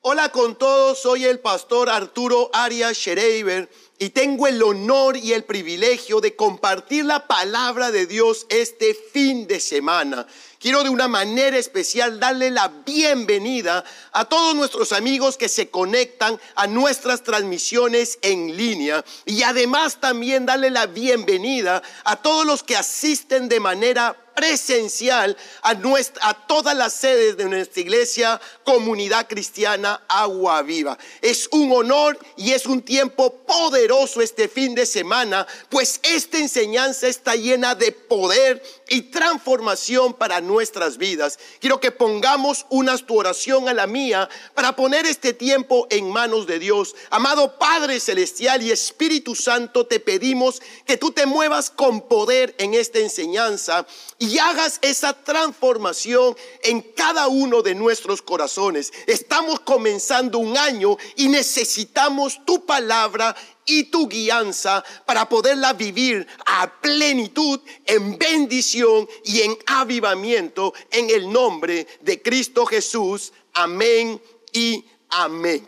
Hola con todos, soy el pastor Arturo Arias Schereiber y tengo el honor y el privilegio de compartir la palabra de Dios este fin de semana. Quiero de una manera especial darle la bienvenida a todos nuestros amigos que se conectan a nuestras transmisiones en línea y además también darle la bienvenida a todos los que asisten de manera presencial a, nuestra, todas las sedes de nuestra iglesia, comunidad cristiana Agua Viva. Es un honor y es un tiempo poderoso este fin de semana, pues esta enseñanza está llena de poder y transformación para nuestras vidas. Quiero que pongamos una tu oración a la mía para poner este tiempo en manos de Dios. Amado Padre Celestial y Espíritu Santo, te pedimos que tú te muevas con poder en esta enseñanza y hagas esa transformación en cada uno de nuestros corazones. Estamos comenzando un año y necesitamos tu palabra y tu guianza para poderla vivir a plenitud, en bendición y en avivamiento en el nombre de Cristo Jesús. Amén y amén.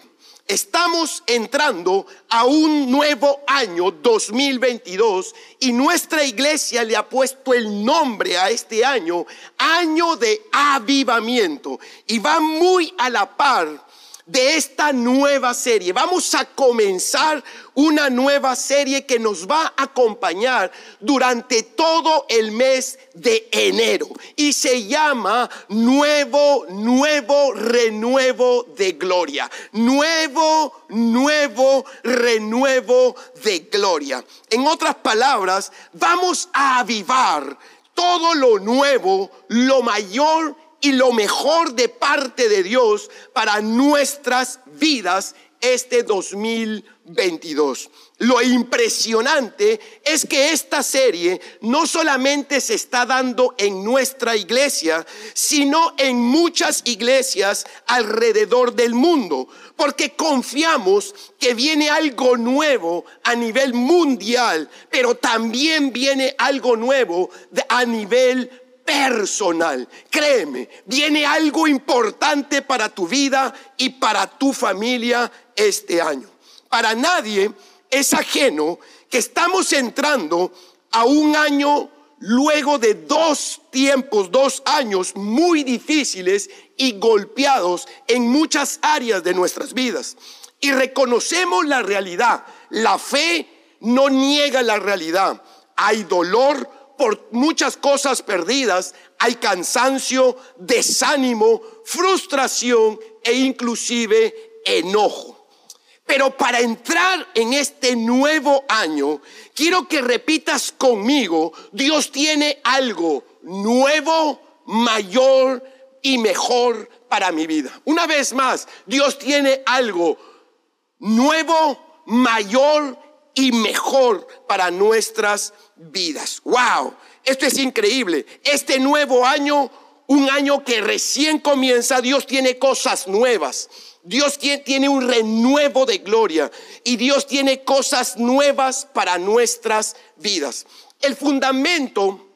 Estamos entrando a un nuevo año 2022 y nuestra iglesia le ha puesto el nombre a este año, año de avivamiento. Y va muy a la par de esta nueva serie. Vamos a comenzar una nueva serie que nos va a acompañar durante todo el mes de enero y se llama Nuevo, Nuevo Renuevo de Gloria. Nuevo, Nuevo Renuevo de Gloria. En otras palabras, vamos a avivar todo lo nuevo, lo mayor y lo mejor de parte de Dios para nuestras vidas este 2022. Lo impresionante es que esta serie no solamente se está dando en nuestra iglesia, sino en muchas iglesias alrededor del mundo, porque confiamos que viene algo nuevo a nivel mundial, pero también viene algo nuevo a nivel personal. Créeme, viene algo importante para tu vida y para tu familia este año. Para nadie es ajeno que estamos entrando a un año luego de dos tiempos, dos años muy difíciles y golpeados en muchas áreas de nuestras vidas. Y reconocemos la realidad. La fe no niega la realidad. Hay dolor, por muchas cosas perdidas, hay cansancio, desánimo, frustración e inclusive enojo. Pero para entrar en este nuevo año, quiero que repitas conmigo, Dios tiene algo nuevo, mayor y mejor para mi vida. Una vez más, Dios tiene algo nuevo, mayor y mejor para nuestras vidas. ¡Wow! Esto es increíble. Este nuevo año, un año que recién comienza, Dios tiene cosas nuevas. Dios tiene un renuevo de gloria y Dios tiene cosas nuevas para nuestras vidas. El fundamento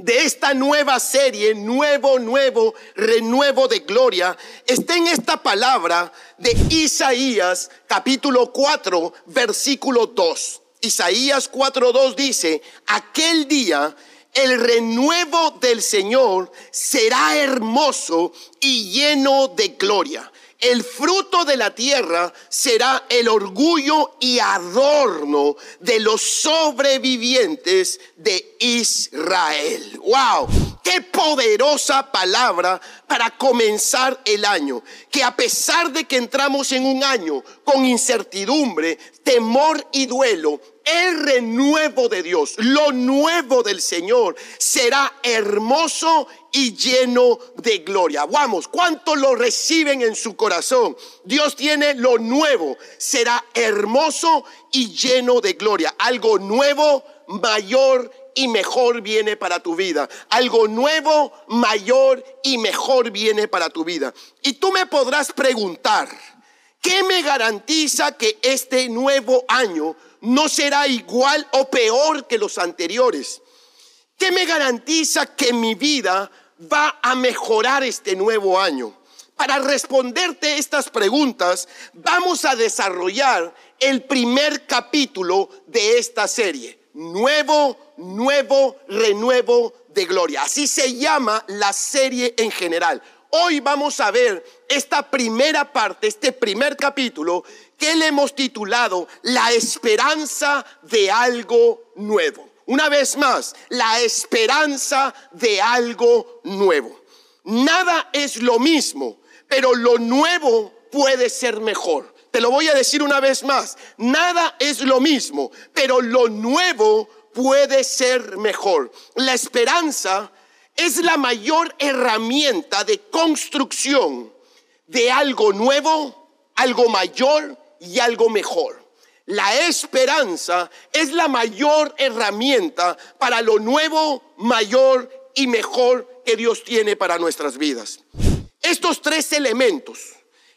de esta nueva serie, nuevo, nuevo, renuevo de gloria, está en esta palabra de Isaías capítulo 4, versículo 2. Isaías 4.2 dice, aquel día el renuevo del Señor será hermoso y lleno de gloria. El fruto de la tierra será el orgullo y adorno de los sobrevivientes de Israel. ¡Wow! Qué poderosa palabra para comenzar el año. Que a pesar de que entramos en un año con incertidumbre, temor y duelo, el renuevo de Dios, lo nuevo del Señor, será hermoso y lleno de gloria. Vamos, ¿cuánto lo reciben en su corazón? Dios tiene lo nuevo, será hermoso y lleno de gloria. Algo nuevo, mayor y mejor viene para tu vida. Algo nuevo, mayor y mejor viene para tu vida. Y tú me podrás preguntar, ¿qué me garantiza que este nuevo año no será igual o peor que los anteriores? ¿Qué me garantiza que mi vida va a mejorar este nuevo año? Para responderte estas preguntas, vamos a desarrollar el primer capítulo de esta serie. Nuevo, nuevo, renuevo de gloria. Así se llama la serie en general. Hoy vamos a ver esta primera parte, este primer capítulo, que le hemos titulado La esperanza de algo nuevo. Una vez más, la esperanza de algo nuevo. Nada es lo mismo, pero lo nuevo puede ser mejor. Te lo voy a decir una vez más, nada es lo mismo, pero lo nuevo puede ser mejor. La esperanza es la mayor herramienta de construcción de algo nuevo, algo mayor y algo mejor. La esperanza es la mayor herramienta para lo nuevo, mayor y mejor que Dios tiene para nuestras vidas. Estos tres elementos,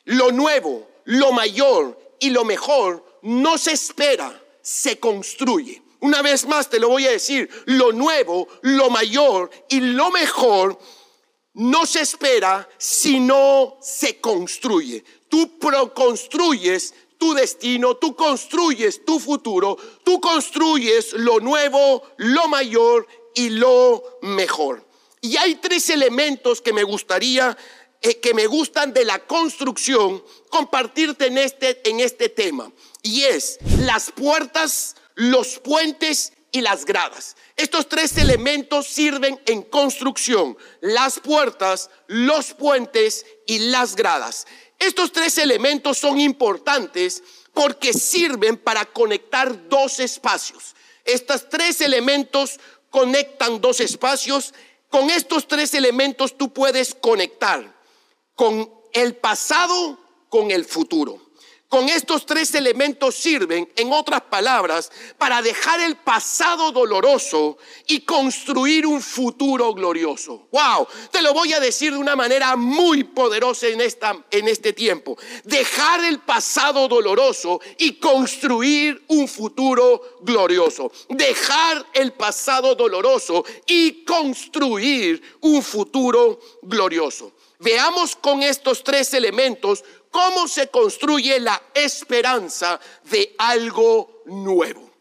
lo nuevo, lo mayor y lo mejor, no se espera, se construye. Una vez más te lo voy a decir, lo nuevo, lo mayor y lo mejor no se espera, sino se construye. Tú construyes tu destino, tú construyes tu futuro, tú construyes lo nuevo, lo mayor y lo mejor. Y hay tres elementos que me gustaría, que me gustan de la construcción, compartirte en este, en este tema. Y es las puertas, los puentes y las gradas. Estos tres elementos sirven en construcción, las puertas, los puentes y las gradas. Estos tres elementos son importantes porque sirven para conectar dos espacios. Estos tres elementos conectan dos espacios. Con estos tres elementos tú puedes conectar con el pasado, con el futuro. Con estos tres elementos sirven, en otras palabras, para dejar el pasado doloroso y construir un futuro glorioso. Wow, te lo voy a decir de una manera muy poderosa en, esta, en este tiempo. Dejar el pasado doloroso y construir un futuro glorioso. Dejar el pasado doloroso y construir un futuro glorioso. Veamos con estos tres elementos cómo se construye la esperanza de algo nuevo.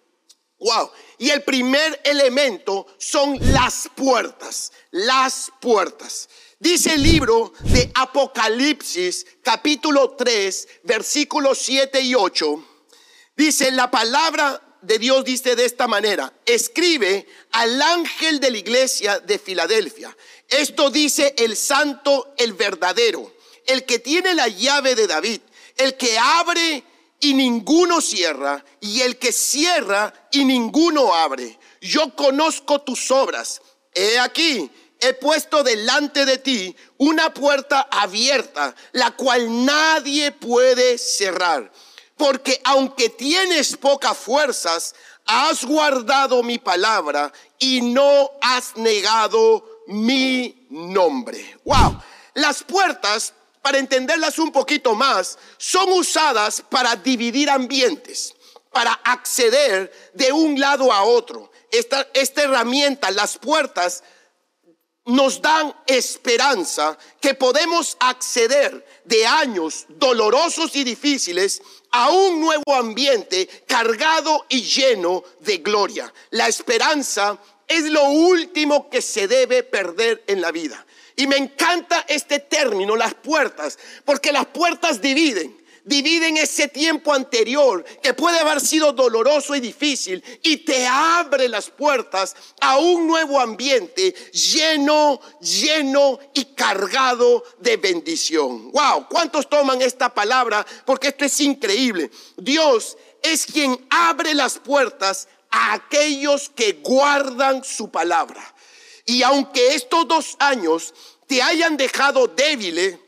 Wow. Y el primer elemento son las puertas, las puertas. Dice el libro de Apocalipsis, capítulo 3, versículos 7 y 8. Dice, la palabra de Dios dice de esta manera, escribe al ángel de la iglesia de Filadelfia. Esto dice el santo, el verdadero el que tiene la llave de David, el que abre y ninguno cierra, y el que cierra y ninguno abre. Yo conozco tus obras. He aquí, he puesto delante de ti una puerta abierta, la cual nadie puede cerrar. Porque aunque tienes pocas fuerzas, has guardado mi palabra y no has negado mi nombre. Wow, las puertas para entenderlas un poquito más, son usadas para dividir ambientes, para acceder de un lado a otro. Esta, esta herramienta, las puertas, nos dan esperanza que podemos acceder de años dolorosos y difíciles a un nuevo ambiente cargado y lleno de gloria. La esperanza es lo último que se debe perder en la vida. Y me encanta este término, las puertas, porque las puertas dividen. Dividen ese tiempo anterior que puede haber sido doloroso y difícil y te abre las puertas a un nuevo ambiente lleno, lleno y cargado de bendición. Wow, ¿cuántos toman esta palabra? Porque esto es increíble. Dios es quien abre las puertas a aquellos que guardan su palabra. Y aunque estos dos años te hayan dejado débiles,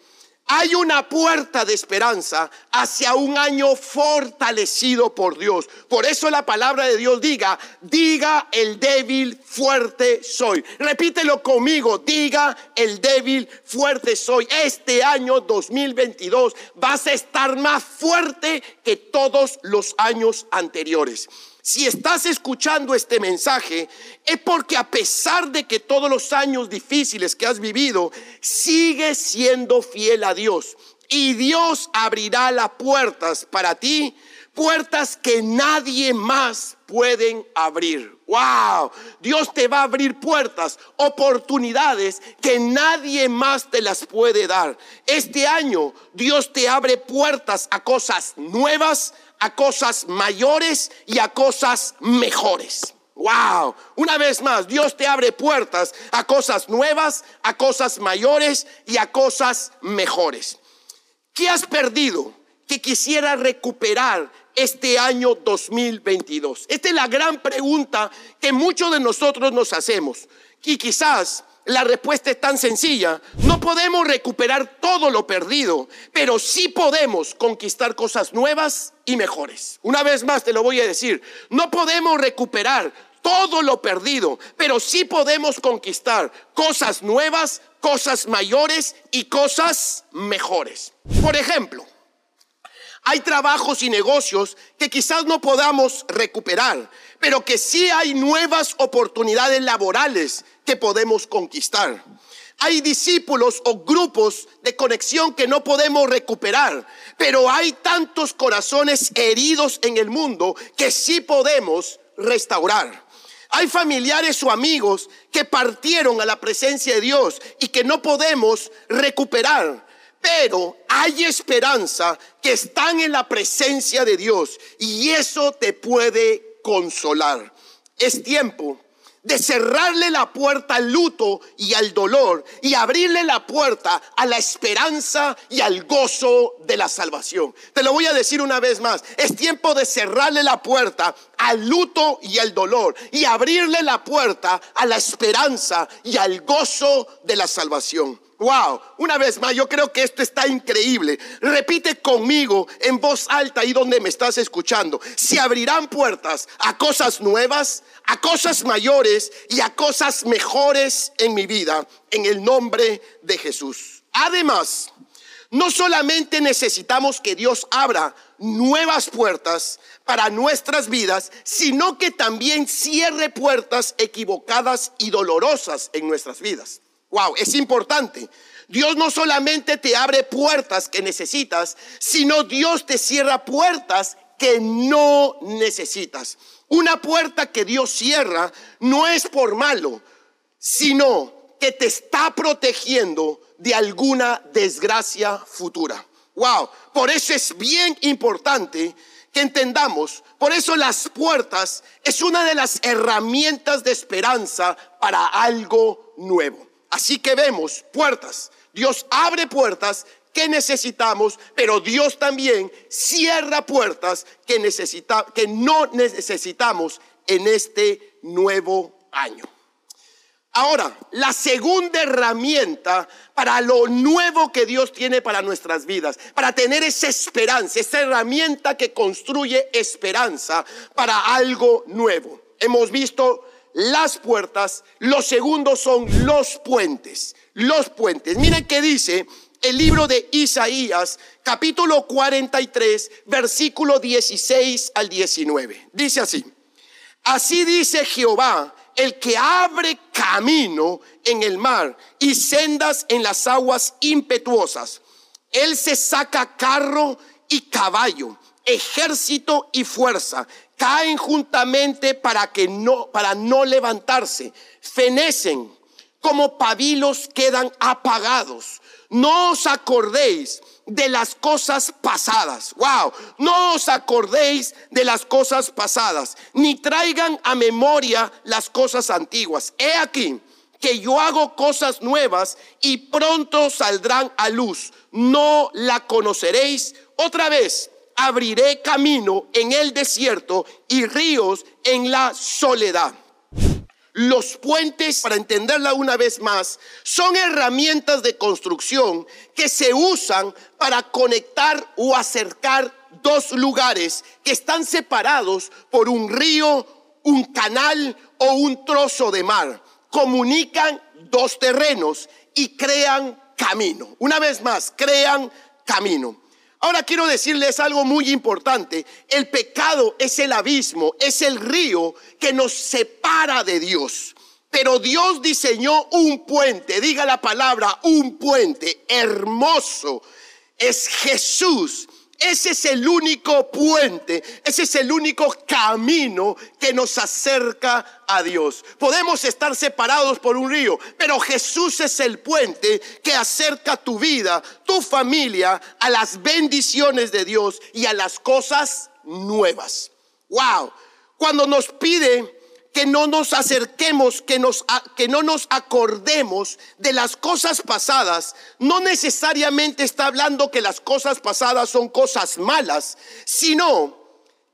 hay una puerta de esperanza hacia un año fortalecido por Dios. Por eso la palabra de Dios diga, diga el débil, fuerte soy. Repítelo conmigo, diga el débil, fuerte soy. Este año 2022 vas a estar más fuerte que todos los años anteriores. Si estás escuchando este mensaje, es porque a pesar de que todos los años difíciles que has vivido, sigues siendo fiel a Dios. Y Dios abrirá las puertas para ti, puertas que nadie más pueden abrir. Wow, Dios te va a abrir puertas, oportunidades que nadie más te las puede dar. Este año Dios te abre puertas a cosas nuevas, a cosas mayores y a cosas mejores. Wow, una vez más, Dios te abre puertas a cosas nuevas, a cosas mayores y a cosas mejores. ¿Qué has perdido que quisiera recuperar este año 2022? Esta es la gran pregunta que muchos de nosotros nos hacemos. Y quizás la respuesta es tan sencilla. No podemos recuperar todo lo perdido, pero sí podemos conquistar cosas nuevas y mejores. Una vez más te lo voy a decir. No podemos recuperar todo lo perdido, pero sí podemos conquistar cosas nuevas, cosas mayores y cosas mejores. Por ejemplo, hay trabajos y negocios que quizás no podamos recuperar, pero que sí hay nuevas oportunidades laborales que podemos conquistar. Hay discípulos o grupos de conexión que no podemos recuperar, pero hay tantos corazones heridos en el mundo que sí podemos restaurar. Hay familiares o amigos que partieron a la presencia de Dios y que no podemos recuperar. Pero hay esperanza que están en la presencia de Dios y eso te puede consolar. Es tiempo de cerrarle la puerta al luto y al dolor y abrirle la puerta a la esperanza y al gozo de la salvación. Te lo voy a decir una vez más, es tiempo de cerrarle la puerta al luto y al dolor y abrirle la puerta a la esperanza y al gozo de la salvación. Wow, una vez más, yo creo que esto está increíble. Repite conmigo en voz alta ahí donde me estás escuchando. Se abrirán puertas a cosas nuevas, a cosas mayores y a cosas mejores en mi vida, en el nombre de Jesús. Además, no solamente necesitamos que Dios abra nuevas puertas para nuestras vidas, sino que también cierre puertas equivocadas y dolorosas en nuestras vidas. Wow, es importante. Dios no solamente te abre puertas que necesitas, sino Dios te cierra puertas que no necesitas. Una puerta que Dios cierra no es por malo, sino que te está protegiendo de alguna desgracia futura. Wow, por eso es bien importante que entendamos, por eso las puertas es una de las herramientas de esperanza para algo nuevo. Así que vemos puertas. Dios abre puertas que necesitamos, pero Dios también cierra puertas que, necesita, que no necesitamos en este nuevo año. Ahora, la segunda herramienta para lo nuevo que Dios tiene para nuestras vidas, para tener esa esperanza, esa herramienta que construye esperanza para algo nuevo. Hemos visto las puertas, los segundos son los puentes, los puentes. Miren qué dice el libro de Isaías, capítulo 43, versículo 16 al 19. Dice así, así dice Jehová, el que abre camino en el mar y sendas en las aguas impetuosas. Él se saca carro y caballo, ejército y fuerza caen juntamente para que no para no levantarse, fenecen como pabilos quedan apagados. No os acordéis de las cosas pasadas. Wow, no os acordéis de las cosas pasadas, ni traigan a memoria las cosas antiguas. He aquí que yo hago cosas nuevas y pronto saldrán a luz. No la conoceréis otra vez abriré camino en el desierto y ríos en la soledad. Los puentes, para entenderla una vez más, son herramientas de construcción que se usan para conectar o acercar dos lugares que están separados por un río, un canal o un trozo de mar. Comunican dos terrenos y crean camino. Una vez más, crean camino. Ahora quiero decirles algo muy importante. El pecado es el abismo, es el río que nos separa de Dios. Pero Dios diseñó un puente, diga la palabra, un puente hermoso. Es Jesús ese es el único puente, ese es el único camino que nos acerca a Dios. Podemos estar separados por un río, pero Jesús es el puente que acerca tu vida, tu familia, a las bendiciones de Dios y a las cosas nuevas. Wow. Cuando nos pide que no nos acerquemos, que, nos, que no nos acordemos de las cosas pasadas, no necesariamente está hablando que las cosas pasadas son cosas malas, sino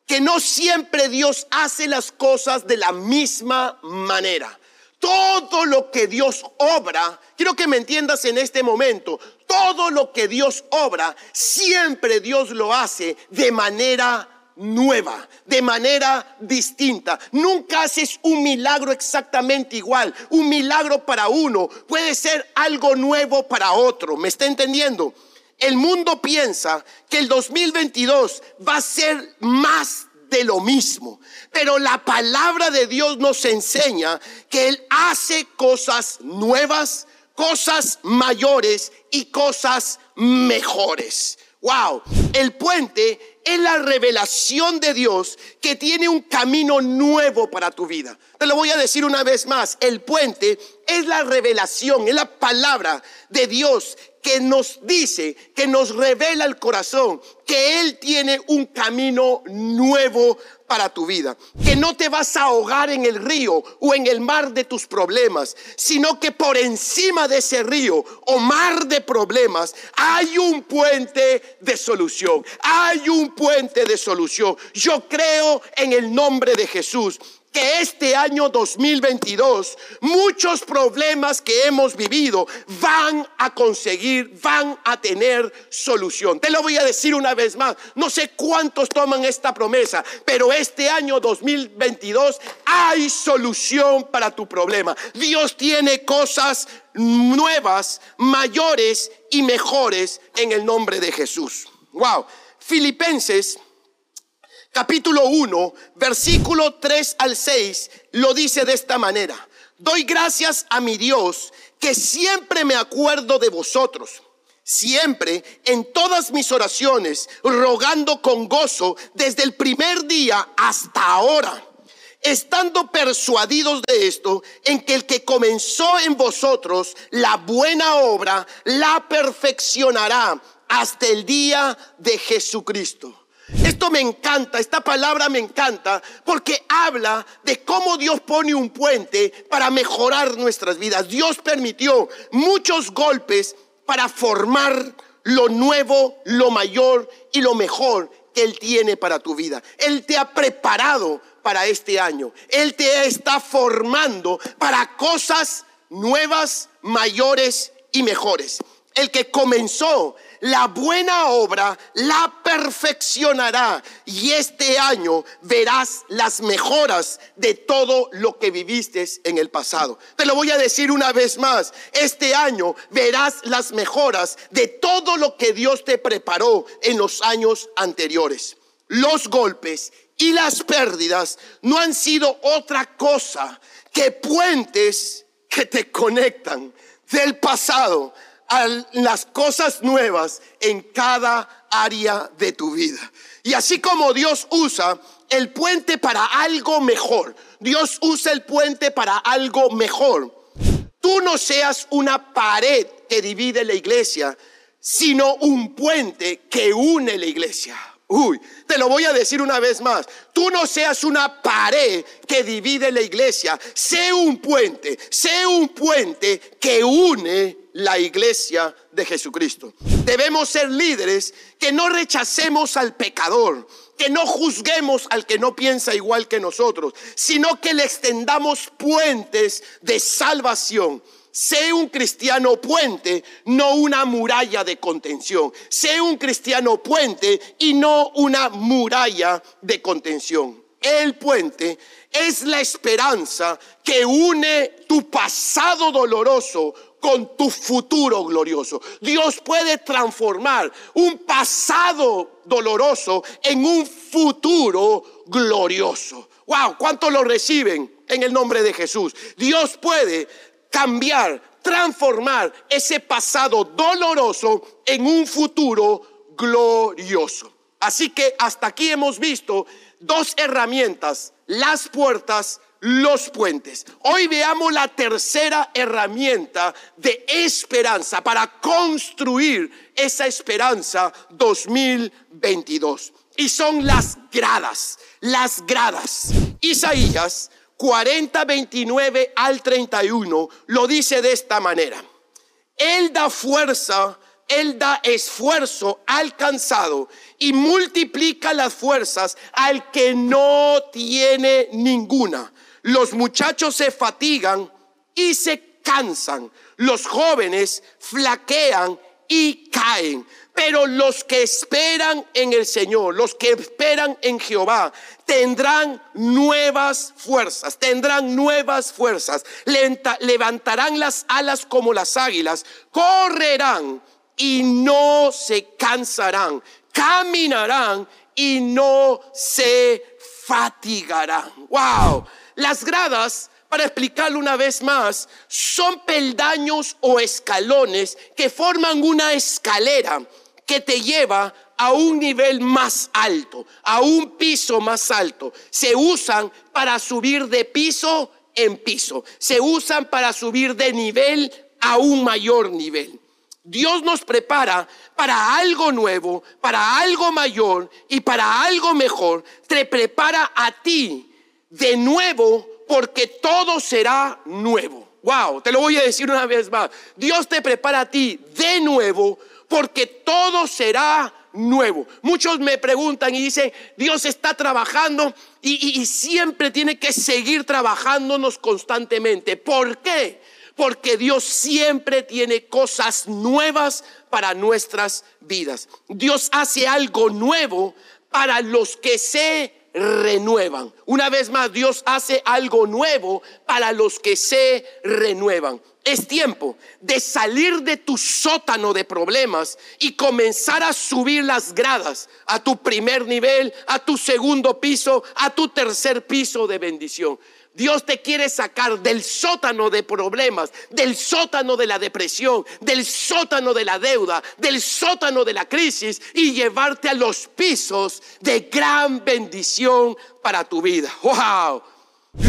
que no siempre Dios hace las cosas de la misma manera. Todo lo que Dios obra, quiero que me entiendas en este momento, todo lo que Dios obra, siempre Dios lo hace de manera nueva, de manera distinta. Nunca haces un milagro exactamente igual. Un milagro para uno puede ser algo nuevo para otro. ¿Me está entendiendo? El mundo piensa que el 2022 va a ser más de lo mismo. Pero la palabra de Dios nos enseña que Él hace cosas nuevas, cosas mayores y cosas mejores. Wow, el puente es la revelación de Dios que tiene un camino nuevo para tu vida. Te lo voy a decir una vez más, el puente es la revelación, es la palabra de Dios que nos dice, que nos revela el corazón, que Él tiene un camino nuevo para tu vida. Que no te vas a ahogar en el río o en el mar de tus problemas, sino que por encima de ese río o mar de problemas hay un puente de solución. Hay un puente de solución. Yo creo en el nombre de Jesús que este año 2022 muchos problemas que hemos vivido van a conseguir, van a tener solución. Te lo voy a decir una vez más, no sé cuántos toman esta promesa, pero este año 2022 hay solución para tu problema. Dios tiene cosas nuevas, mayores y mejores en el nombre de Jesús. Wow. Filipenses capítulo 1, versículo 3 al 6, lo dice de esta manera. Doy gracias a mi Dios que siempre me acuerdo de vosotros. Siempre en todas mis oraciones, rogando con gozo desde el primer día hasta ahora, estando persuadidos de esto, en que el que comenzó en vosotros la buena obra, la perfeccionará hasta el día de Jesucristo. Me encanta, esta palabra me encanta porque habla de cómo Dios pone un puente para mejorar nuestras vidas. Dios permitió muchos golpes para formar lo nuevo, lo mayor y lo mejor que Él tiene para tu vida. Él te ha preparado para este año. Él te está formando para cosas nuevas, mayores y mejores. El que comenzó la buena obra la perfeccionará y este año verás las mejoras de todo lo que viviste en el pasado. Te lo voy a decir una vez más, este año verás las mejoras de todo lo que Dios te preparó en los años anteriores. Los golpes y las pérdidas no han sido otra cosa que puentes que te conectan del pasado a las cosas nuevas en cada área de tu vida. Y así como Dios usa el puente para algo mejor, Dios usa el puente para algo mejor. Tú no seas una pared que divide la iglesia, sino un puente que une la iglesia. Uy, te lo voy a decir una vez más. Tú no seas una pared que divide la iglesia. Sé un puente, sé un puente que une la iglesia de Jesucristo. Debemos ser líderes que no rechacemos al pecador, que no juzguemos al que no piensa igual que nosotros, sino que le extendamos puentes de salvación. Sé un cristiano puente, no una muralla de contención. Sé un cristiano puente y no una muralla de contención. El puente es la esperanza que une tu pasado doloroso con tu futuro glorioso. Dios puede transformar un pasado doloroso en un futuro glorioso. Wow, ¿cuántos lo reciben en el nombre de Jesús? Dios puede cambiar, transformar ese pasado doloroso en un futuro glorioso. Así que hasta aquí hemos visto dos herramientas, las puertas, los puentes. Hoy veamos la tercera herramienta de esperanza para construir esa esperanza 2022. Y son las gradas, las gradas. Isaías 40, 29 al 31 lo dice de esta manera. Él da fuerza, Él da esfuerzo alcanzado y multiplica las fuerzas al que no tiene ninguna. Los muchachos se fatigan y se cansan. Los jóvenes flaquean y caen. Pero los que esperan en el Señor, los que esperan en Jehová, tendrán nuevas fuerzas, tendrán nuevas fuerzas. levantarán las alas como las águilas, correrán y no se cansarán, caminarán y no se fatigarán. ¡Wow! Las gradas, para explicarlo una vez más, son peldaños o escalones que forman una escalera que te lleva a un nivel más alto, a un piso más alto. Se usan para subir de piso en piso. Se usan para subir de nivel a un mayor nivel. Dios nos prepara para algo nuevo, para algo mayor y para algo mejor. Te prepara a ti de nuevo porque todo será nuevo. Wow, te lo voy a decir una vez más. Dios te prepara a ti de nuevo porque todo será nuevo. Muchos me preguntan y dicen, Dios está trabajando y, y siempre tiene que seguir trabajándonos constantemente. ¿Por qué? porque Dios siempre tiene cosas nuevas para nuestras vidas. Dios hace algo nuevo para los que se renuevan. Una vez más, Dios hace algo nuevo para los que se renuevan. Es tiempo de salir de tu sótano de problemas y comenzar a subir las gradas a tu primer nivel, a tu segundo piso, a tu tercer piso de bendición. Dios te quiere sacar del sótano de problemas, del sótano de la depresión, del sótano de la deuda, del sótano de la crisis y llevarte a los pisos de gran bendición para tu vida. ¡Wow!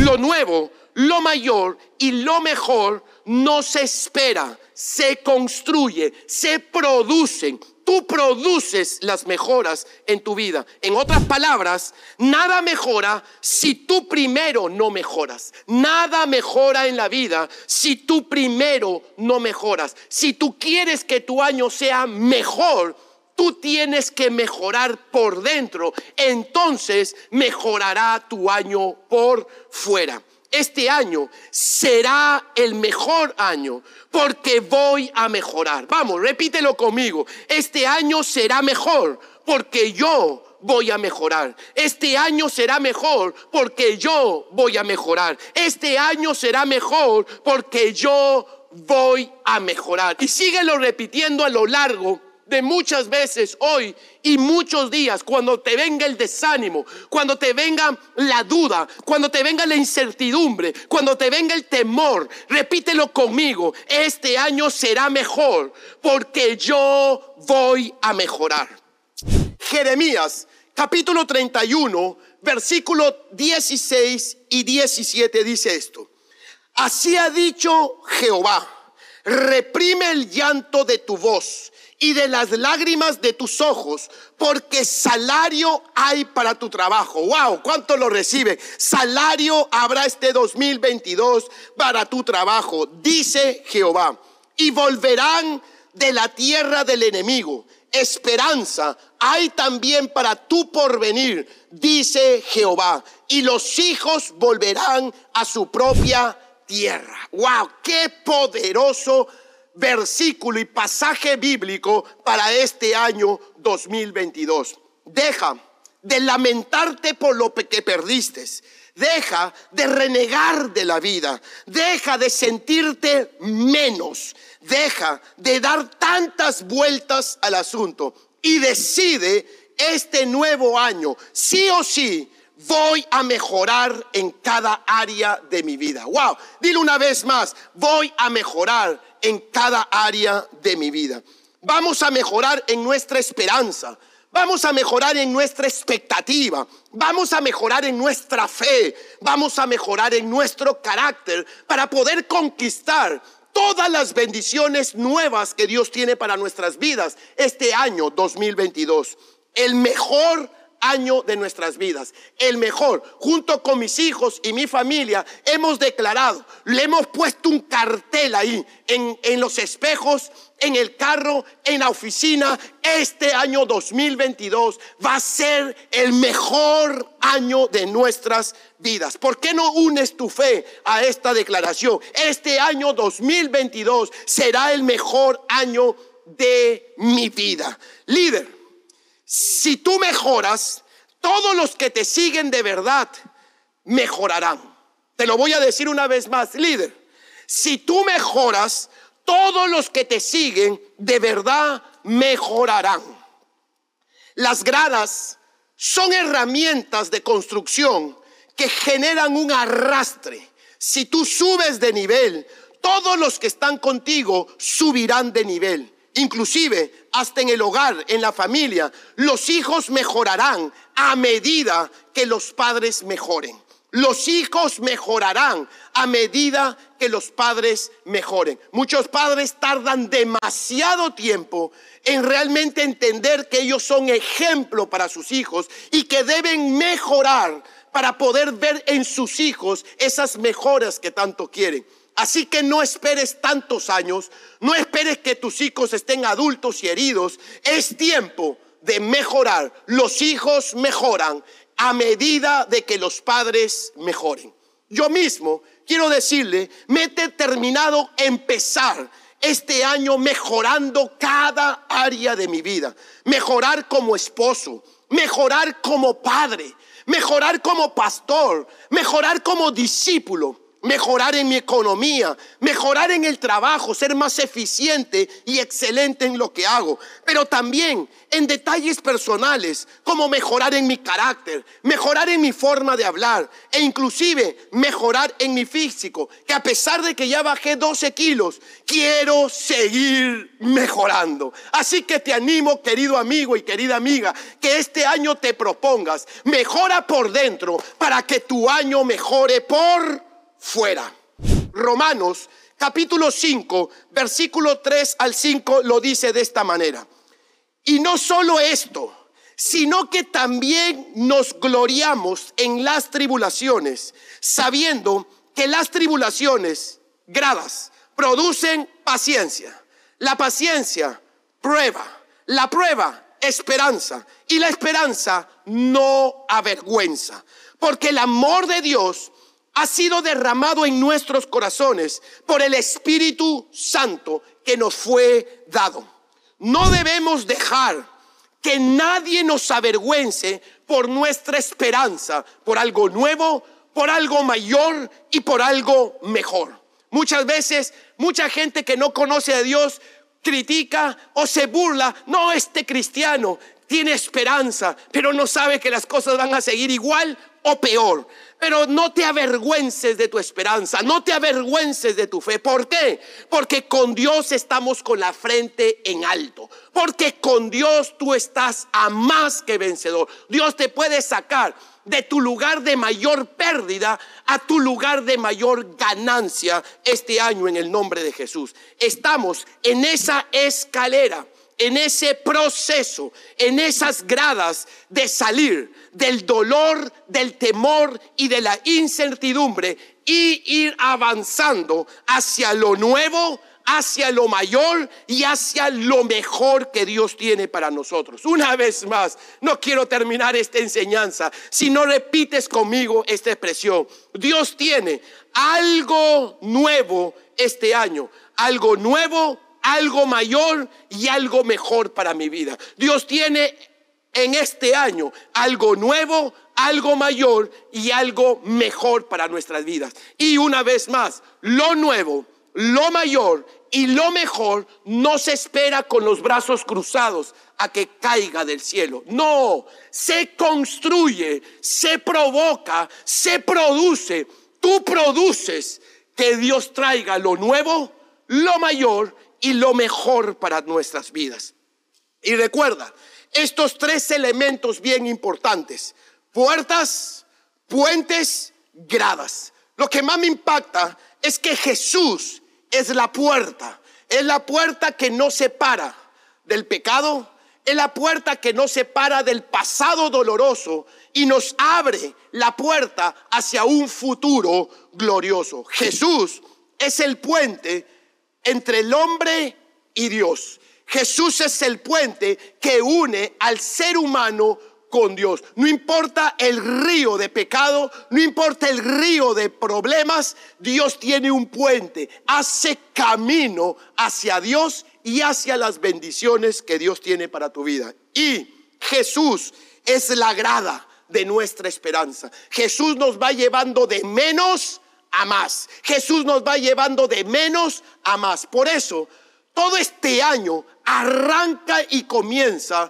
Lo nuevo, lo mayor y lo mejor no se espera, se construye, se producen tú produces las mejoras en tu vida. En otras palabras, nada mejora si tú primero no mejoras. Nada mejora en la vida si tú primero no mejoras. Si tú quieres que tu año sea mejor, tú tienes que mejorar por dentro. Entonces mejorará tu año por fuera este año será el mejor año porque voy a mejorar. Vamos, repítelo conmigo. Este año será mejor porque yo voy a mejorar. Este año será mejor porque yo voy a mejorar. Este año será mejor porque yo voy a mejorar. Y síguelo repitiendo a lo largo de muchas veces hoy y muchos días, cuando te venga el desánimo, cuando te venga la duda, cuando te venga la incertidumbre, cuando te venga el temor, repítelo conmigo, este año será mejor porque yo voy a mejorar. Jeremías capítulo 31, versículo 16 y 17 dice esto. Así ha dicho Jehová, reprime el llanto de tu voz y de las lágrimas de tus ojos, porque salario hay para tu trabajo. Wow, ¿cuánto lo recibe? Salario habrá este 2022 para tu trabajo, dice Jehová. Y volverán de la tierra del enemigo. Esperanza hay también para tu porvenir, dice Jehová. Y los hijos volverán a su propia tierra. Wow, qué poderoso versículo y pasaje bíblico para este año 2022. Deja de lamentarte por lo que perdiste. Deja de renegar de la vida. Deja de sentirte menos. Deja de dar tantas vueltas al asunto y decide este nuevo año, sí o sí, voy a mejorar en cada área de mi vida. Wow, dile una vez más, voy a mejorar en cada área de mi vida. Vamos a mejorar en nuestra esperanza. Vamos a mejorar en nuestra expectativa, vamos a mejorar en nuestra fe, vamos a mejorar en nuestro carácter para poder conquistar todas las bendiciones nuevas que Dios tiene para nuestras vidas este año 2022. El mejor año de nuestras vidas. El mejor, junto con mis hijos y mi familia, hemos declarado, le hemos puesto un cartel ahí en, en los espejos, en el carro, en la oficina. Este año 2022 va a ser el mejor año de nuestras vidas. ¿Por qué no unes tu fe a esta declaración? Este año 2022 será el mejor año de mi vida. Líder si tú mejoras, todos los que te siguen de verdad mejorarán. Te lo voy a decir una vez más, líder. Si tú mejoras, todos los que te siguen de verdad mejorarán. Las gradas son herramientas de construcción que generan un arrastre. Si tú subes de nivel, todos los que están contigo subirán de nivel inclusive hasta en el hogar, en la familia, los hijos mejorarán a medida que los padres mejoren. Los hijos mejorarán a medida que los padres mejoren. Muchos padres tardan demasiado tiempo en realmente entender que ellos son ejemplo para sus hijos y que deben mejorar para poder ver en sus hijos esas mejoras que tanto quieren. Así que no esperes tantos años, no esperes que tus hijos estén adultos y heridos. Es tiempo de mejorar. Los hijos mejoran a medida de que los padres mejoren. Yo mismo quiero decirle, me he determinado empezar este año mejorando cada área de mi vida. Mejorar como esposo, mejorar como padre, mejorar como pastor, mejorar como discípulo mejorar en mi economía, mejorar en el trabajo, ser más eficiente y excelente en lo que hago, pero también en detalles personales, como mejorar en mi carácter, mejorar en mi forma de hablar e inclusive mejorar en mi físico, que a pesar de que ya bajé 12 kilos, quiero seguir mejorando. Así que te animo, querido amigo y querida amiga, que este año te propongas, mejora por dentro para que tu año mejore por fuera. Romanos capítulo 5, versículo 3 al 5 lo dice de esta manera. Y no solo esto, sino que también nos gloriamos en las tribulaciones, sabiendo que las tribulaciones, gradas, producen paciencia. La paciencia, prueba. La prueba, esperanza. Y la esperanza no avergüenza. Porque el amor de Dios ha sido derramado en nuestros corazones por el Espíritu Santo que nos fue dado. No debemos dejar que nadie nos avergüence por nuestra esperanza, por algo nuevo, por algo mayor y por algo mejor. Muchas veces, mucha gente que no conoce a Dios critica o se burla, no, este cristiano tiene esperanza, pero no sabe que las cosas van a seguir igual o peor. Pero no te avergüences de tu esperanza, no te avergüences de tu fe. ¿Por qué? Porque con Dios estamos con la frente en alto. Porque con Dios tú estás a más que vencedor. Dios te puede sacar de tu lugar de mayor pérdida a tu lugar de mayor ganancia este año en el nombre de Jesús. Estamos en esa escalera en ese proceso, en esas gradas de salir del dolor, del temor y de la incertidumbre y ir avanzando hacia lo nuevo, hacia lo mayor y hacia lo mejor que Dios tiene para nosotros. Una vez más, no quiero terminar esta enseñanza si no repites conmigo esta expresión. Dios tiene algo nuevo este año, algo nuevo algo mayor y algo mejor para mi vida. Dios tiene en este año algo nuevo, algo mayor y algo mejor para nuestras vidas. Y una vez más, lo nuevo, lo mayor y lo mejor no se espera con los brazos cruzados a que caiga del cielo. No, se construye, se provoca, se produce. Tú produces que Dios traiga lo nuevo, lo mayor y lo mejor para nuestras vidas. Y recuerda, estos tres elementos bien importantes, puertas, puentes, gradas. Lo que más me impacta es que Jesús es la puerta, es la puerta que no separa del pecado, es la puerta que nos separa del pasado doloroso y nos abre la puerta hacia un futuro glorioso. Jesús es el puente entre el hombre y Dios. Jesús es el puente que une al ser humano con Dios. No importa el río de pecado, no importa el río de problemas, Dios tiene un puente, hace camino hacia Dios y hacia las bendiciones que Dios tiene para tu vida. Y Jesús es la grada de nuestra esperanza. Jesús nos va llevando de menos a más. Jesús nos va llevando de menos a más. Por eso todo este año arranca y comienza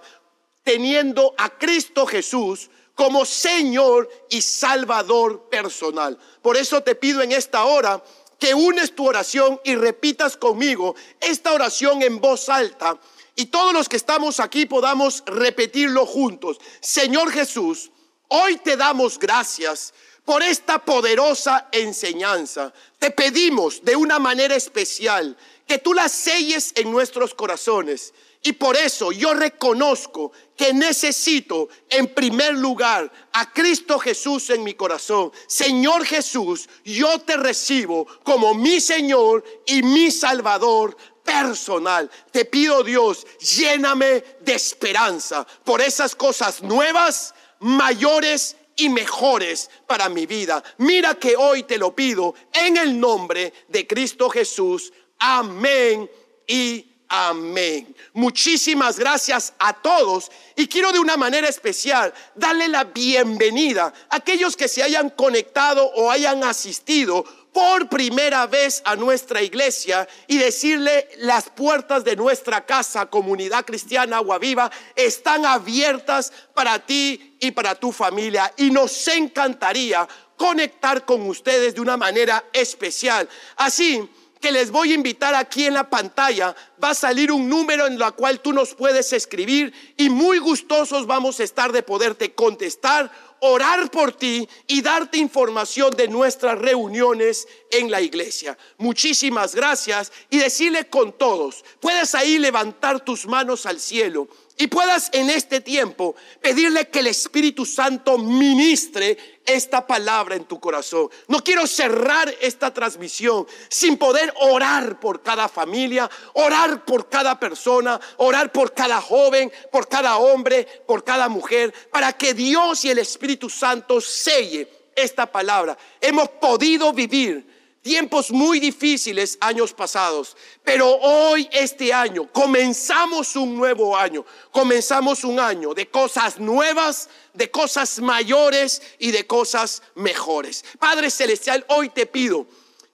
teniendo a Cristo Jesús como Señor y Salvador personal. Por eso te pido en esta hora que unes tu oración y repitas conmigo esta oración en voz alta y todos los que estamos aquí podamos repetirlo juntos. Señor Jesús, hoy te damos gracias por esta poderosa enseñanza. Te pedimos de una manera especial que tú las selles en nuestros corazones. Y por eso yo reconozco que necesito en primer lugar a Cristo Jesús en mi corazón. Señor Jesús, yo te recibo como mi Señor y mi Salvador personal. Te pido Dios, lléname de esperanza por esas cosas nuevas, mayores y mejores para mi vida. Mira que hoy te lo pido en el nombre de Cristo Jesús. Amén y amén. Muchísimas gracias a todos y quiero de una manera especial darle la bienvenida a aquellos que se hayan conectado o hayan asistido por primera vez a nuestra iglesia y decirle las puertas de nuestra casa, comunidad cristiana Agua Viva, están abiertas para ti y para tu familia. Y nos encantaría conectar con ustedes de una manera especial. Así que les voy a invitar aquí en la pantalla, va a salir un número en el cual tú nos puedes escribir y muy gustosos vamos a estar de poderte contestar, orar por ti y darte información de nuestras reuniones en la iglesia. Muchísimas gracias y decirle con todos, puedes ahí levantar tus manos al cielo y puedas en este tiempo pedirle que el Espíritu Santo ministre esta palabra en tu corazón. No quiero cerrar esta transmisión sin poder orar por cada familia, orar por cada persona, orar por cada joven, por cada hombre, por cada mujer, para que Dios y el Espíritu Santo selle esta palabra. Hemos podido vivir tiempos muy difíciles años pasados, pero hoy, este año, comenzamos un nuevo año, comenzamos un año de cosas nuevas, de cosas mayores y de cosas mejores. Padre Celestial, hoy te pido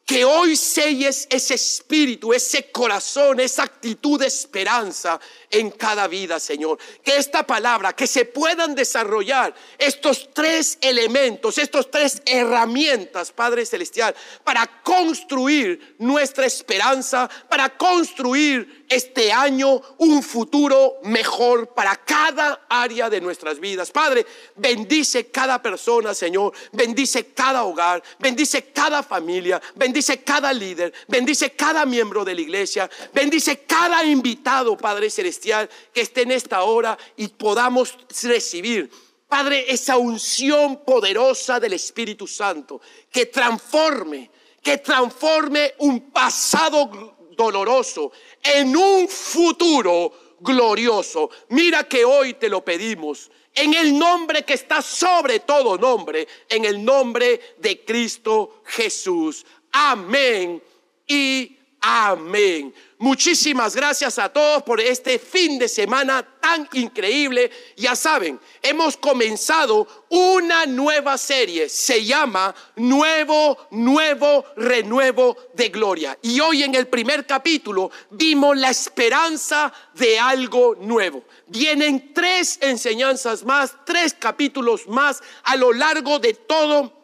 que hoy selles ese espíritu, ese corazón, esa actitud de esperanza en cada vida, Señor. Que esta palabra, que se puedan desarrollar estos tres elementos, estos tres herramientas, Padre Celestial, para construir nuestra esperanza, para construir este año un futuro mejor para cada área de nuestras vidas. Padre, bendice cada persona, Señor. Bendice cada hogar, bendice cada familia, bendice cada líder, bendice cada miembro de la iglesia, bendice cada invitado, Padre Que esté en esta hora y podamos recibir. Padre, esa unción poderosa del Espíritu Santo que transforme, que transforme un pasado doloroso en un futuro glorioso. Mira que hoy te lo pedimos en el nombre que está sobre todo nombre, en el nombre de Cristo Jesús. Amén y Amén. Muchísimas gracias a todos por este fin de semana tan increíble. Ya saben, hemos comenzado una nueva serie. Se llama Nuevo, Nuevo, Renuevo de Gloria. Y hoy en el primer capítulo vimos la esperanza de algo nuevo. Vienen tres enseñanzas más, tres capítulos más a lo largo de todo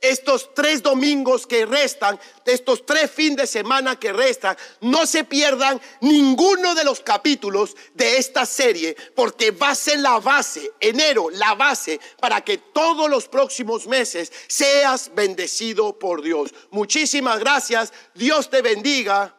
estos tres domingos que restan, estos tres fines de semana que restan, no se pierdan ninguno de los capítulos de esta serie, porque va a ser la base, enero, la base para que todos los próximos meses seas bendecido por Dios. Muchísimas gracias, Dios te bendiga.